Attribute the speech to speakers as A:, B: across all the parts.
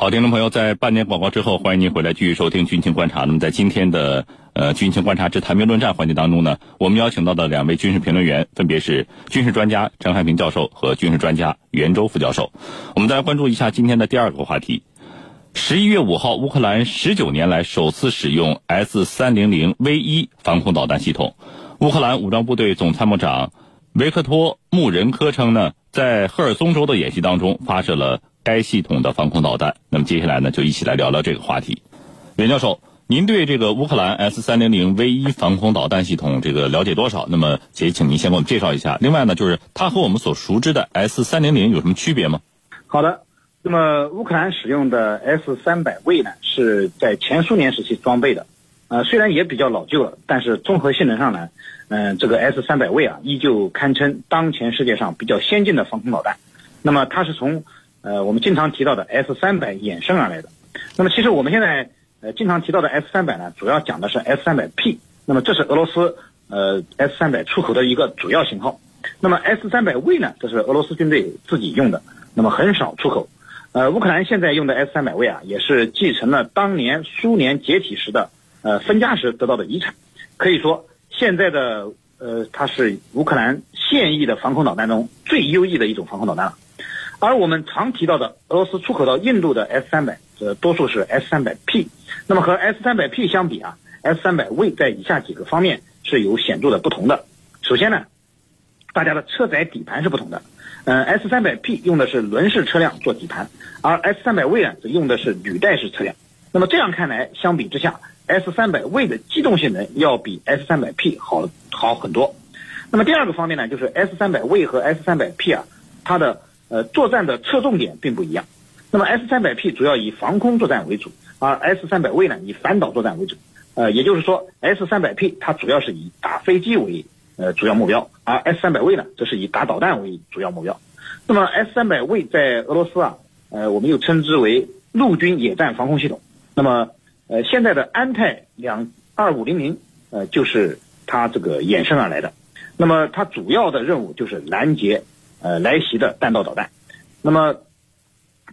A: 好，听众朋友，在半年广告之后，欢迎您回来继续收听军情观察。那么，在今天的呃军情观察之谈兵论战环节当中呢，我们邀请到的两位军事评论员分别是军事专家陈汉平教授和军事专家袁周副教授。我们再来关注一下今天的第二个话题：十一月五号，乌克兰十九年来首次使用 S 三零零 V 一防空导弹系统。乌克兰武装部队总参谋长维克托穆仁科称呢，在赫尔松州的演习当中发射了。该系统的防空导弹，那么接下来呢，就一起来聊聊这个话题。袁教授，您对这个乌克兰 S 三零零 V 一防空导弹系统这个了解多少？那么，也请您先给我们介绍一下。另外呢，就是它和我们所熟知的 S 三零零有什么区别吗？
B: 好的，那么乌克兰使用的 S 三百 V 呢，是在前苏联时期装备的，呃，虽然也比较老旧了，但是综合性能上呢，嗯，这个 S 三百 V 啊，依旧堪称当前世界上比较先进的防空导弹。那么，它是从呃，我们经常提到的 S 三百衍生而来的，那么其实我们现在呃经常提到的 S 三百呢，主要讲的是 S 三百 P，那么这是俄罗斯呃 S 三百出口的一个主要型号，那么 S 三百 V 呢，这是俄罗斯军队自己用的，那么很少出口。呃，乌克兰现在用的 S 三百 V 啊，也是继承了当年苏联解体时的呃分家时得到的遗产，可以说现在的呃它是乌克兰现役的防空导弹中最优异的一种防空导弹了。而我们常提到的俄罗斯出口到印度的 S 三百，呃，多数是 S 三百 P。那么和 S 三百 P 相比啊，S 三百 V 在以下几个方面是有显著的不同的。首先呢，大家的车载底盘是不同的。嗯，S 三百 P 用的是轮式车辆做底盘，而 S 三百 V 呢，则用的是履带式车辆。那么这样看来，相比之下，S 三百 V 的机动性能要比 S 三百 P 好好很多。那么第二个方面呢，就是 S 三百 V 和 S 三百 P 啊，它的呃，作战的侧重点并不一样。那么 S 三百 P 主要以防空作战为主，而 S 三百 V 呢以反导作战为主。呃，也就是说，S 三百 P 它主要是以打飞机为呃主要目标，而 S 三百 V 呢则是以打导弹为主要目标。那么 S 三百 V 在俄罗斯啊，呃，我们又称之为陆军野战防空系统。那么呃，现在的安泰两二五零零呃就是它这个衍生而来的。那么它主要的任务就是拦截。呃，来袭的弹道导弹。那么，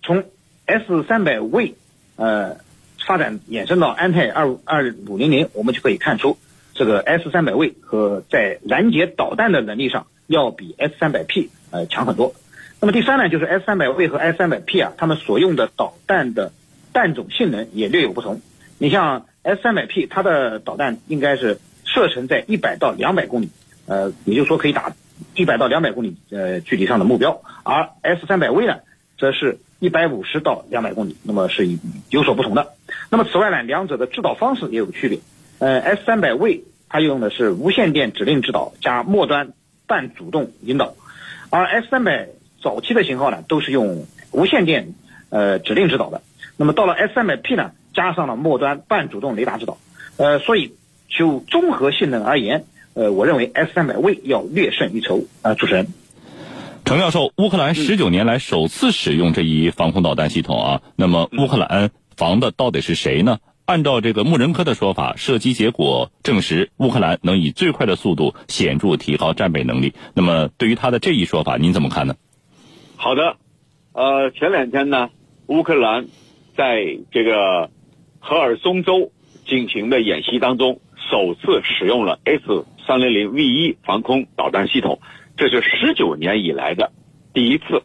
B: 从 S 三百 V 呃发展衍生到安泰二二五零零，我们就可以看出，这个 S 三百 V 和在拦截导弹的能力上要比 S 三百 P 呃强很多。那么第三呢，就是 S 三百 V 和 S 三百 P 啊，它们所用的导弹的弹种性能也略有不同。你像 S 三百 P，它的导弹应该是射程在一百到两百公里，呃，也就是说可以打。一百到两百公里呃距离上的目标，而 S 三百 V 呢，则是一百五十到两百公里，那么是有所不同的。那么此外呢，两者的制导方式也有区别。呃，S 三百 V 它用的是无线电指令制导加末端半主动引导，而 S 三百早期的型号呢，都是用无线电呃指令指导的。那么到了 S 三百 P 呢，加上了末端半主动雷达指导。呃，所以就综合性能而言。呃，我认为 S 三百 V 要略胜一筹啊，主持人，
A: 程教授，乌克兰十九年来首次使用这一防空导弹系统啊，那么乌克兰防的到底是谁呢？按照这个穆仁科的说法，射击结果证实乌克兰能以最快的速度显著提高战备能力。那么对于他的这一说法，您怎么看呢？
C: 好的，呃，前两天呢，乌克兰在这个赫尔松州进行的演习当中，首次使用了 S。三零零 V 一防空导弹系统，这是十九年以来的第一次。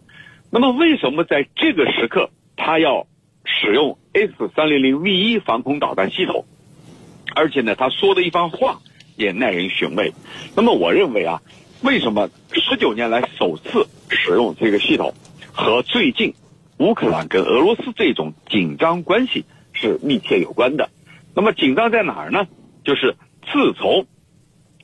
C: 那么，为什么在这个时刻他要使用 S 三零零 V 一防空导弹系统？而且呢，他说的一番话也耐人寻味。那么，我认为啊，为什么十九年来首次使用这个系统，和最近乌克兰跟俄罗斯这种紧张关系是密切有关的？那么，紧张在哪儿呢？就是自从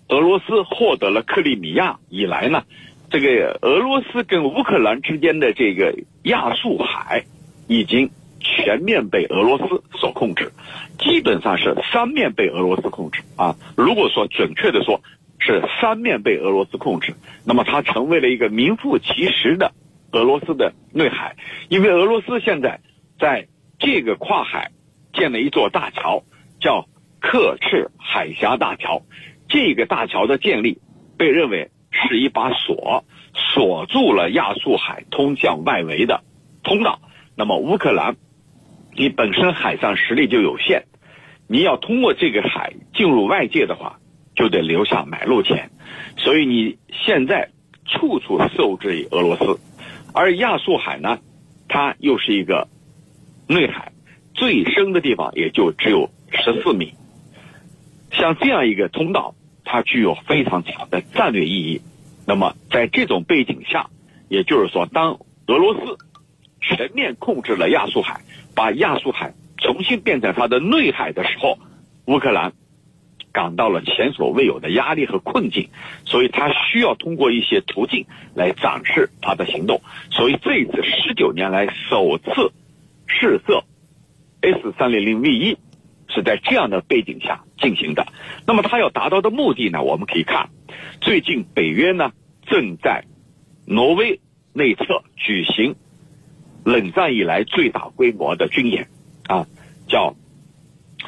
C: 俄罗斯获得了克里米亚以来呢，这个俄罗斯跟乌克兰之间的这个亚速海已经全面被俄罗斯所控制，基本上是三面被俄罗斯控制啊。如果说准确的说，是三面被俄罗斯控制，那么它成为了一个名副其实的俄罗斯的内海，因为俄罗斯现在在这个跨海建了一座大桥，叫克赤海峡大桥。这个大桥的建立被认为是一把锁，锁住了亚速海通向外围的通道。那么乌克兰你本身海上实力就有限，你要通过这个海进入外界的话，就得留下买路钱，所以你现在处处受制于俄罗斯，而亚速海呢，它又是一个内海，最深的地方也就只有十四米，像这样一个通道，它具有非常强的战略意义。那么在这种背景下，也就是说，当俄罗斯全面控制了亚速海，把亚速海重新变成它的内海的时候，乌克兰感到了前所未有的压力和困境，所以他需要通过一些途径来展示他的行动。所以这一次十九年来首次试射 S 三零零 V 一是在这样的背景下进行的。那么他要达到的目的呢？我们可以看，最近北约呢正在挪威内侧举行。冷战以来最大规模的军演，啊，叫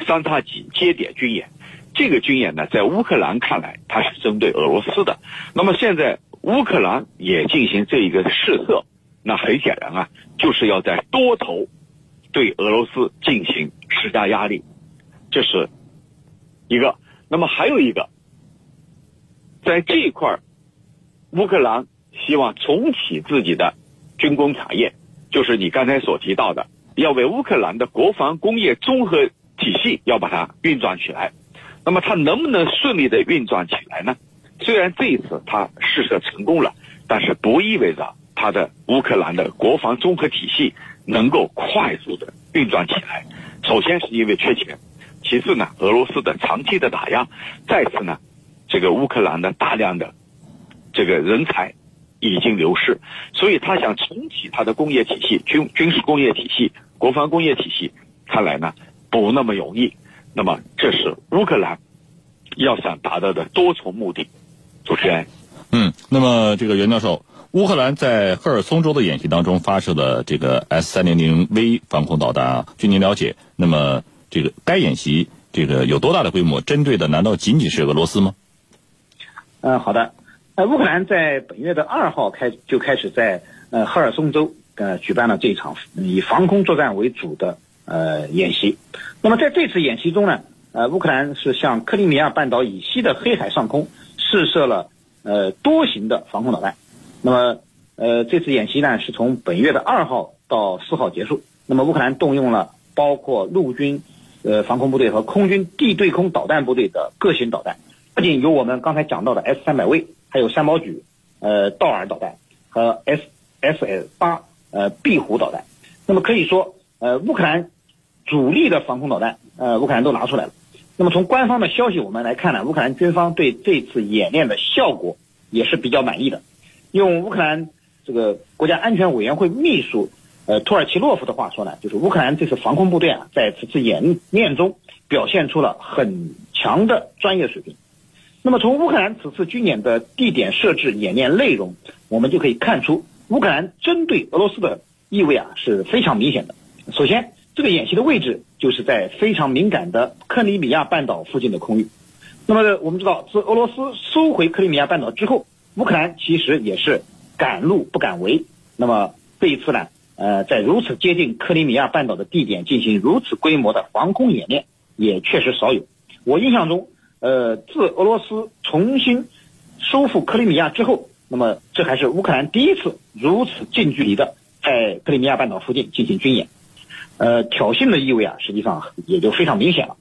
C: 三叉戟接点军演。这个军演呢，在乌克兰看来，它是针对俄罗斯的。那么现在乌克兰也进行这一个试射，那很显然啊，就是要在多头对俄罗斯进行施加压力。这是一个。那么还有一个，在这一块乌克兰希望重启自己的军工产业。就是你刚才所提到的，要为乌克兰的国防工业综合体系要把它运转起来。那么它能不能顺利的运转起来呢？虽然这一次它试射成功了，但是不意味着它的乌克兰的国防综合体系能够快速的运转起来。首先是因为缺钱，其次呢，俄罗斯的长期的打压，再次呢，这个乌克兰的大量的这个人才。已经流失，所以他想重启他的工业体系、军军事工业体系、国防工业体系，看来呢不那么容易。那么这是乌克兰要想达到的多重目的。主持人，
A: 嗯，那么这个袁教授，乌克兰在赫尔松州的演习当中发射的这个 S 三零零 V 防空导弹啊，据您了解，那么这个该演习这个有多大的规模？针对的难道仅仅是俄罗斯吗？
B: 嗯，好的。呃，乌克兰在本月的二号开就开始在呃赫尔松州呃举办了这场以防空作战为主的呃演习。那么在这次演习中呢，呃乌克兰是向克里米亚半岛以西的黑海上空试射了呃多型的防空导弹。那么呃这次演习呢是从本月的二号到四号结束。那么乌克兰动用了包括陆军呃防空部队和空军地对空导弹部队的各型导弹，不仅有我们刚才讲到的 S 三百 V。还有三毛举，呃，道尔导弹和 S S S 八呃壁虎导弹，那么可以说，呃，乌克兰主力的防空导弹，呃，乌克兰都拿出来了。那么从官方的消息我们来看呢，乌克兰军方对这次演练的效果也是比较满意的。用乌克兰这个国家安全委员会秘书呃土耳其洛夫的话说呢，就是乌克兰这次防空部队啊，在此次演练中表现出了很强的专业水平。那么，从乌克兰此次军演的地点设置、演练内容，我们就可以看出，乌克兰针对俄罗斯的意味啊是非常明显的。首先，这个演习的位置就是在非常敏感的克里米亚半岛附近的空域。那么，我们知道，自俄罗斯收回克里米亚半岛之后，乌克兰其实也是敢怒不敢为。那么这一次呢，呃，在如此接近克里米亚半岛的地点进行如此规模的防空演练，也确实少有。我印象中。呃，自俄罗斯重新收复克里米亚之后，那么这还是乌克兰第一次如此近距离的在克里米亚半岛附近进行军演，呃，挑衅的意味啊，实际上也就非常明显了。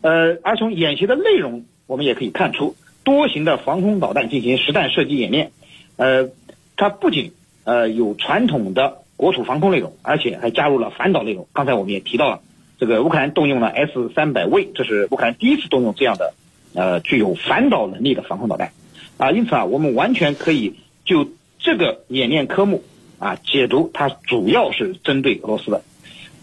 B: 呃，而从演习的内容，我们也可以看出，多型的防空导弹进行实弹射击演练，呃，它不仅呃有传统的国土防空内容，而且还加入了反导内容。刚才我们也提到了，这个乌克兰动用了 S 三百 V，这是乌克兰第一次动用这样的。呃，具有反导能力的防空导弹，啊，因此啊，我们完全可以就这个演练科目啊解读，它主要是针对俄罗斯的。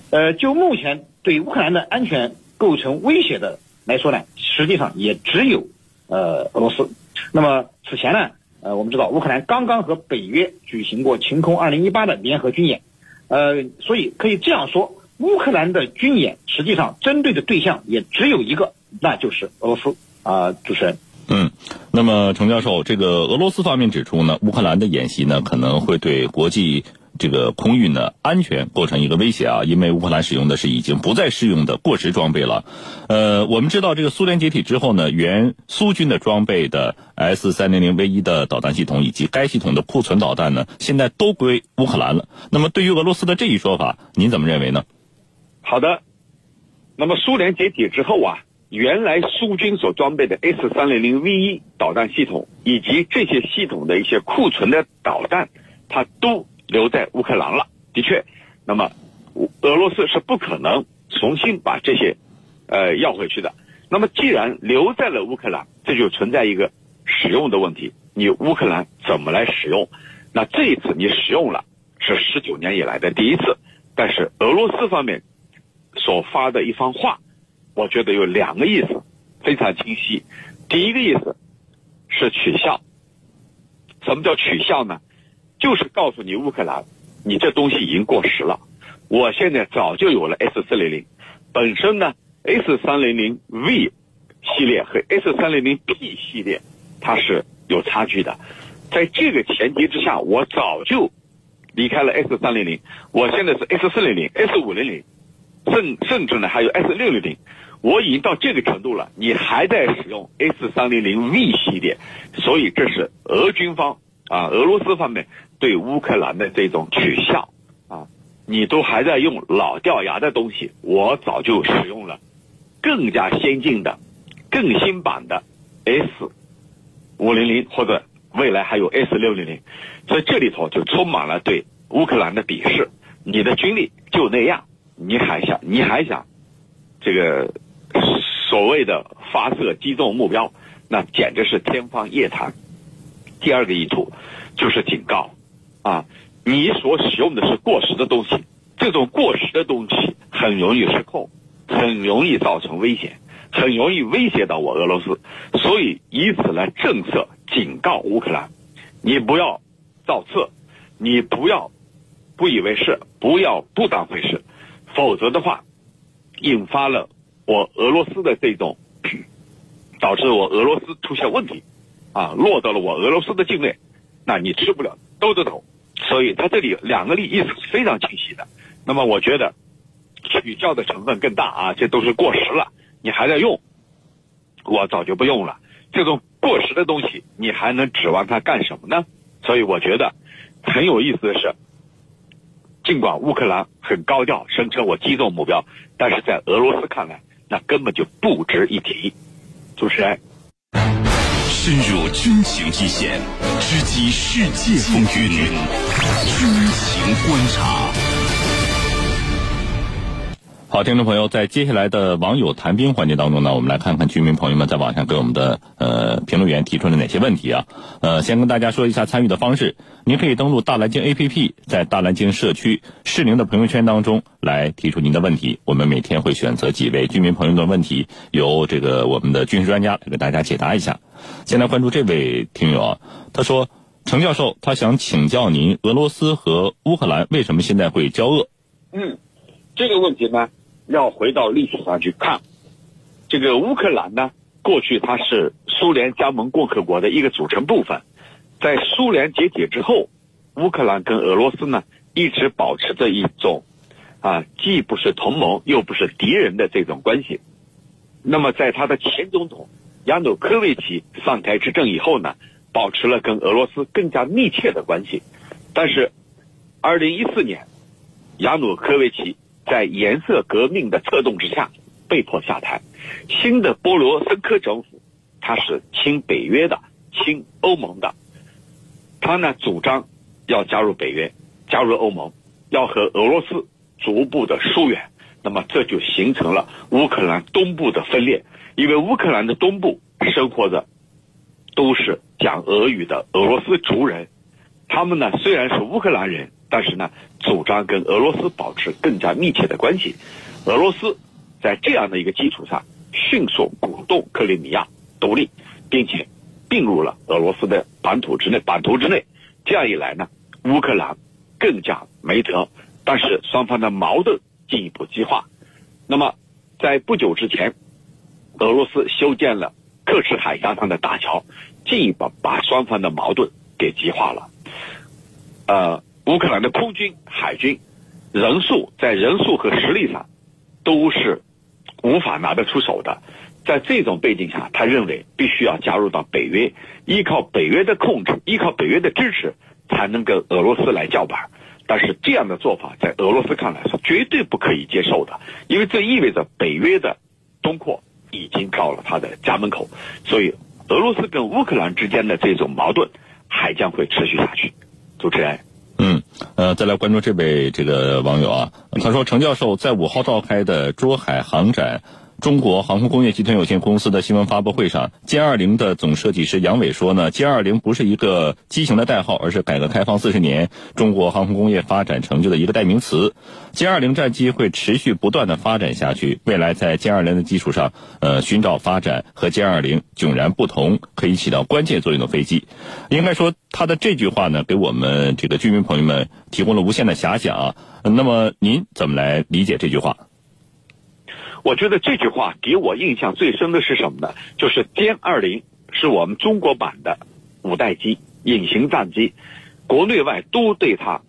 B: 呃，就目前对乌克兰的安全构成威胁的来说呢，实际上也只有呃俄罗斯。那么此前呢，呃，我们知道乌克兰刚刚和北约举行过晴空二零一八的联合军演，呃，所以可以这样说，乌克兰的军演实际上针对的对象也只有一个，那就是俄罗斯。啊，主持人，
A: 嗯，那么程教授，这个俄罗斯方面指出呢，乌克兰的演习呢可能会对国际这个空运的安全构成一个威胁啊，因为乌克兰使用的是已经不再适用的过时装备了。呃，我们知道这个苏联解体之后呢，原苏军的装备的 S 三零零 V 一的导弹系统以及该系统的库存导弹呢，现在都归乌克兰了。那么对于俄罗斯的这一说法，您怎么认为呢？
C: 好的，那么苏联解体之后啊，原来苏军所装备的 S 三零零 V 一导弹系统以及这些系统的一些库存的导弹，它都。留在乌克兰了，的确，那么俄罗斯是不可能重新把这些呃要回去的。那么既然留在了乌克兰，这就存在一个使用的问题。你乌克兰怎么来使用？那这一次你使用了，是十九年以来的第一次。但是俄罗斯方面所发的一番话，我觉得有两个意思，非常清晰。第一个意思是取笑。什么叫取笑呢？就是告诉你乌克兰，你这东西已经过时了。我现在早就有了 S 四零零，本身呢 S 三零零 V 系列和 S 三零零 P 系列它是有差距的。在这个前提之下，我早就离开了 S 三零零，我现在是 S 四零零、S 五零零，甚甚至呢还有 S 六零零，我已经到这个程度了，你还在使用 S 三零零 V 系列，所以这是俄军方啊，俄罗斯方面。对乌克兰的这种取笑啊，你都还在用老掉牙的东西，我早就使用了更加先进的、更新版的 S 五零零，或者未来还有 S 六零零，所以这里头就充满了对乌克兰的鄙视。你的军力就那样，你还想你还想这个所谓的发射击中目标，那简直是天方夜谭。第二个意图就是警告。啊，你所使用的是过时的东西，这种过时的东西很容易失控，很容易造成危险，很容易威胁到我俄罗斯，所以以此来政策警告乌克兰，你不要造次，你不要不以为是，不要不当回事，否则的话，引发了我俄罗斯的这种，导致我俄罗斯出现问题，啊，落到了我俄罗斯的境内，那你吃不了兜着走。所以它这里两个例意思是非常清晰的。那么我觉得取笑的成分更大啊，这都是过时了，你还在用，我早就不用了。这种过时的东西，你还能指望它干什么呢？所以我觉得很有意思的是，尽管乌克兰很高调声称我击中目标，但是在俄罗斯看来，那根本就不值一提。主持人。
D: 深入军情一线，直击世界风云，军情观察。
A: 好，听众朋友，在接下来的网友谈兵环节当中呢，我们来看看居民朋友们在网上给我们的呃评论员提出了哪些问题啊？呃，先跟大家说一下参与的方式，您可以登录大蓝鲸 APP，在大蓝鲸社区适龄的朋友圈当中来提出您的问题，我们每天会选择几位居民朋友的问题，由这个我们的军事专家来给大家解答一下。先来关注这位听友啊，他说：“程教授，他想请教您，俄罗斯和乌克兰为什么现在会交恶？”
C: 嗯，这个问题呢，要回到历史上去看。这个乌克兰呢，过去它是苏联加盟共和国的一个组成部分，在苏联解体之后，乌克兰跟俄罗斯呢一直保持着一种啊，既不是同盟又不是敌人的这种关系。那么在他的前总统。亚努科维奇上台执政以后呢，保持了跟俄罗斯更加密切的关系。但是，二零一四年，亚努科维奇在颜色革命的策动之下被迫下台。新的波罗申科政府，他是亲北约的、亲欧盟的。他呢主张要加入北约、加入欧盟，要和俄罗斯逐步的疏远。那么这就形成了乌克兰东部的分裂。因为乌克兰的东部生活着都是讲俄语的俄罗斯族人，他们呢虽然是乌克兰人，但是呢主张跟俄罗斯保持更加密切的关系。俄罗斯在这样的一个基础上，迅速鼓动克里米亚独立，并且进入了俄罗斯的版图之内。版图之内，这样一来呢，乌克兰更加没得。但是双方的矛盾进一步激化。那么在不久之前。俄罗斯修建了克什海峡上的大桥，进一步把双方的矛盾给激化了。呃，乌克兰的空军、海军人数在人数和实力上都是无法拿得出手的。在这种背景下，他认为必须要加入到北约，依靠北约的控制，依靠北约的支持，才能跟俄罗斯来叫板。但是这样的做法在俄罗斯看来是绝对不可以接受的，因为这意味着北约的东扩已经到了他的家门口，所以俄罗斯跟乌克兰之间的这种矛盾还将会持续下去。主持人，
A: 嗯，呃，再来关注这位这个网友啊，他说程教授在五号召开的珠海航展。中国航空工业集团有限公司的新闻发布会上，歼二零的总设计师杨伟说呢，歼二零不是一个机型的代号，而是改革开放四十年中国航空工业发展成就的一个代名词。歼二零战机会持续不断的发展下去，未来在歼二零的基础上，呃，寻找发展和歼二零迥然不同，可以起到关键作用的飞机。应该说，他的这句话呢，给我们这个居民朋友们提供了无限的遐想啊。那么，您怎么来理解这句话？
C: 我觉得这句话给我印象最深的是什么呢？就是歼二零是我们中国版的五代机隐形战机，国内外都对它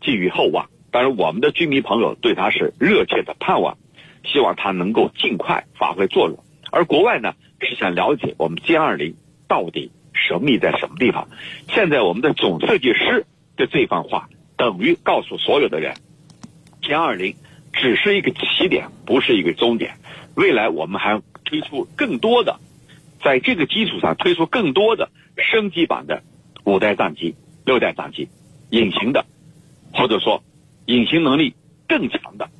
C: 寄予厚望。当然，我们的居民朋友对它是热切的盼望，希望它能够尽快发挥作用。而国外呢，是想了解我们歼二零到底神秘在什么地方。现在我们的总设计师的这番话，等于告诉所有的人，歼二零。只是一个起点，不是一个终点。未来我们还推出更多的，在这个基础上推出更多的升级版的五代战机、六代战机，隐形的，或者说隐形能力更强的。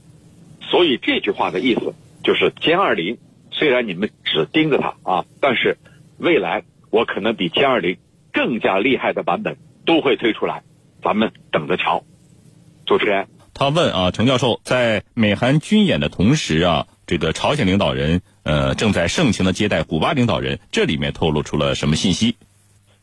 C: 所以这句话的意思就是，歼二零虽然你们只盯着它啊，但是未来我可能比歼二零更加厉害的版本都会推出来，咱们等着瞧。主持人。
A: 他问啊，程教授，在美韩军演的同时啊，这个朝鲜领导人呃正在盛情的接待古巴领导人，这里面透露出了什么信息？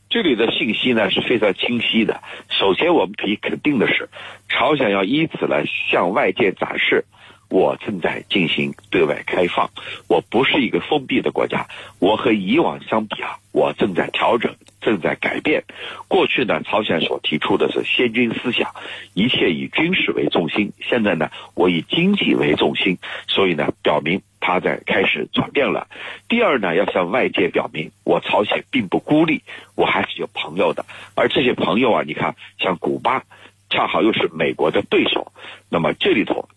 C: 这里的信息呢是非常清晰的。首先，我们可以肯定的是，朝鲜要以此来向外界展示。我正在进行对外开放，我不是一个封闭的国家。我和以往相比啊，我正在调整，正在改变。过去呢，朝鲜所提出的是先军思想，一切以军事为中心。现在呢，我以经济为中心，所以呢，表明他在开始转变了。第二呢，要向外界表明，我朝鲜并不孤立，我还是有朋友的。而这些朋友啊，你看，像古巴，恰好又是美国的对手，那么这里头。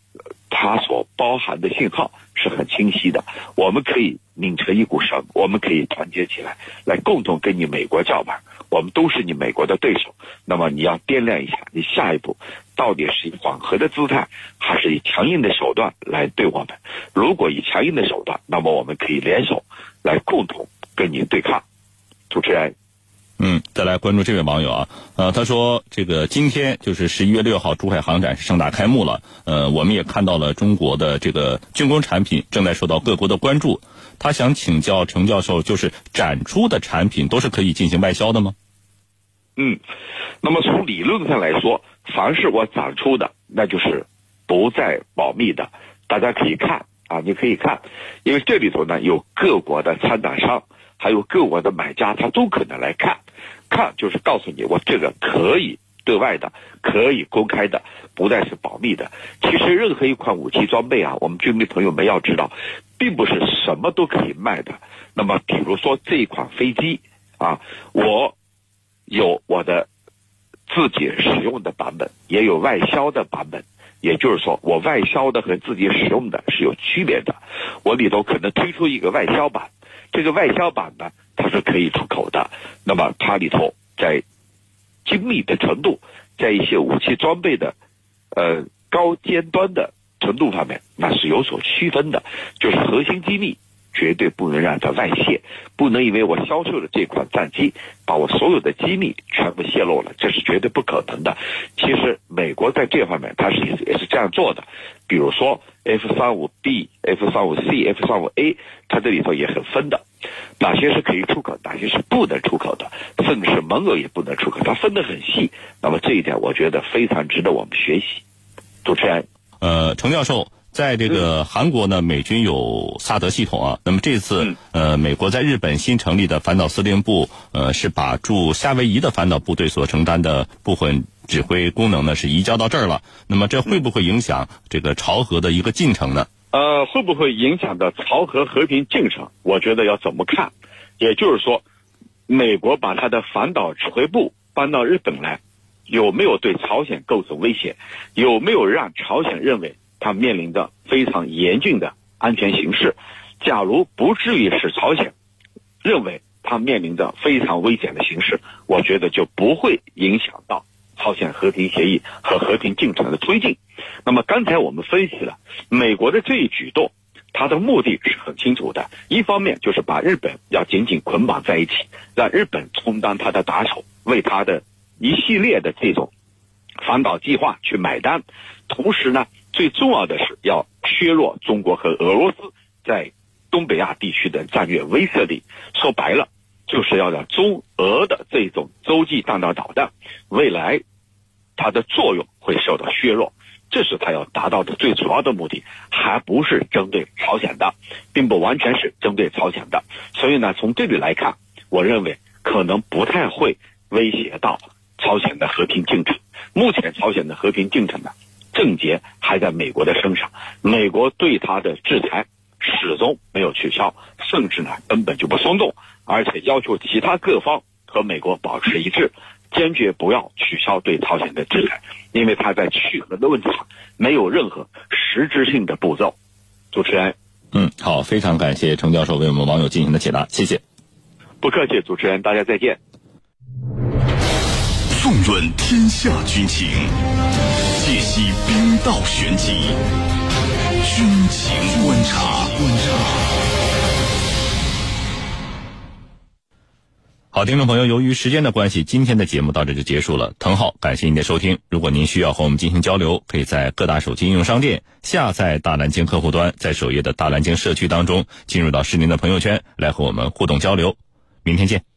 C: 它所包含的信号是很清晰的，我们可以拧成一股绳，我们可以团结起来，来共同跟你美国叫板。我们都是你美国的对手，那么你要掂量一下，你下一步到底是以缓和的姿态，还是以强硬的手段来对我们？如果以强硬的手段，那么我们可以联手来共同跟你对抗。主持人。
A: 嗯，再来关注这位网友啊，呃，他说这个今天就是十一月六号，珠海航展是盛大开幕了。呃，我们也看到了中国的这个军工产品正在受到各国的关注。他想请教程教授，就是展出的产品都是可以进行外销的吗？
C: 嗯，那么从理论上来说，凡是我展出的，那就是不再保密的，大家可以看啊，你可以看，因为这里头呢有各国的参展商。还有各国的买家，他都可能来看，看就是告诉你，我这个可以对外的，可以公开的，不再是保密的。其实任何一款武器装备啊，我们军迷朋友们要知道，并不是什么都可以卖的。那么，比如说这一款飞机啊，我有我的自己使用的版本，也有外销的版本。也就是说，我外销的和自己使用的是有区别的。我里头可能推出一个外销版。这个外销版呢，它是可以出口的。那么它里头在精密的程度，在一些武器装备的呃高尖端的程度方面，那是有所区分的。就是核心机密绝对不能让它外泄，不能因为我销售的这款战机，把我所有的机密全部泄露了，这是绝对不可能的。其实美国在这方面，它是也是这样做的。比如说 F 三五 B、F 三五 C、F 三五 A，它这里头也很分的，哪些是可以出口，哪些是不能出口的，甚至是盟友也不能出口，它分得很细。那么这一点，我觉得非常值得我们学习。主持人，
A: 呃，程教授，在这个韩国呢，美军有萨德系统啊。那么这次，呃，美国在日本新成立的反导司令部，呃，是把驻夏威夷的反导部队所承担的部分指挥功能呢是移交到这儿了。那么这会不会影响这个朝核的一个进程呢？
C: 呃，会不会影响到朝核和平进程？我觉得要怎么看？也就是说，美国把他的反导指挥部搬到日本来，有没有对朝鲜构成威胁？有没有让朝鲜认为他面临着非常严峻的安全形势？假如不至于使朝鲜认为他面临着非常危险的形势，我觉得就不会影响到朝鲜和平协议和和平进程的推进。那么刚才我们分析了美国的这一举动，它的目的是很清楚的，一方面就是把日本要紧紧捆绑在一起，让日本充当他的打手，为他的一系列的这种反导计划去买单。同时呢，最重要的是要削弱中国和俄罗斯在东北亚地区的战略威慑力。说白了，就是要让中俄的这种洲际弹道导弹未来它的作用会受到削弱。这是他要达到的最主要的目的，还不是针对朝鲜的，并不完全是针对朝鲜的。所以呢，从这里来看，我认为可能不太会威胁到朝鲜的和平进程。目前朝鲜的和平进程呢，症结还在美国的身上，美国对他的制裁始终没有取消，甚至呢根本就不松动，而且要求其他各方和美国保持一致。坚决不要取消对朝鲜的制裁，因为他在去核的问题上没有任何实质性的步骤。主持人，
A: 嗯，好，非常感谢程教授为我们网友进行的解答，谢谢。
C: 不客气，主持人，大家再见。
D: 纵论天下军情，解析兵道玄机，军情观察。观察。
A: 好，听众朋友，由于时间的关系，今天的节目到这就结束了。滕浩，感谢您的收听。如果您需要和我们进行交流，可以在各大手机应用商店下载大南京客户端，在首页的大南京社区当中进入到是您的朋友圈来和我们互动交流。明天见。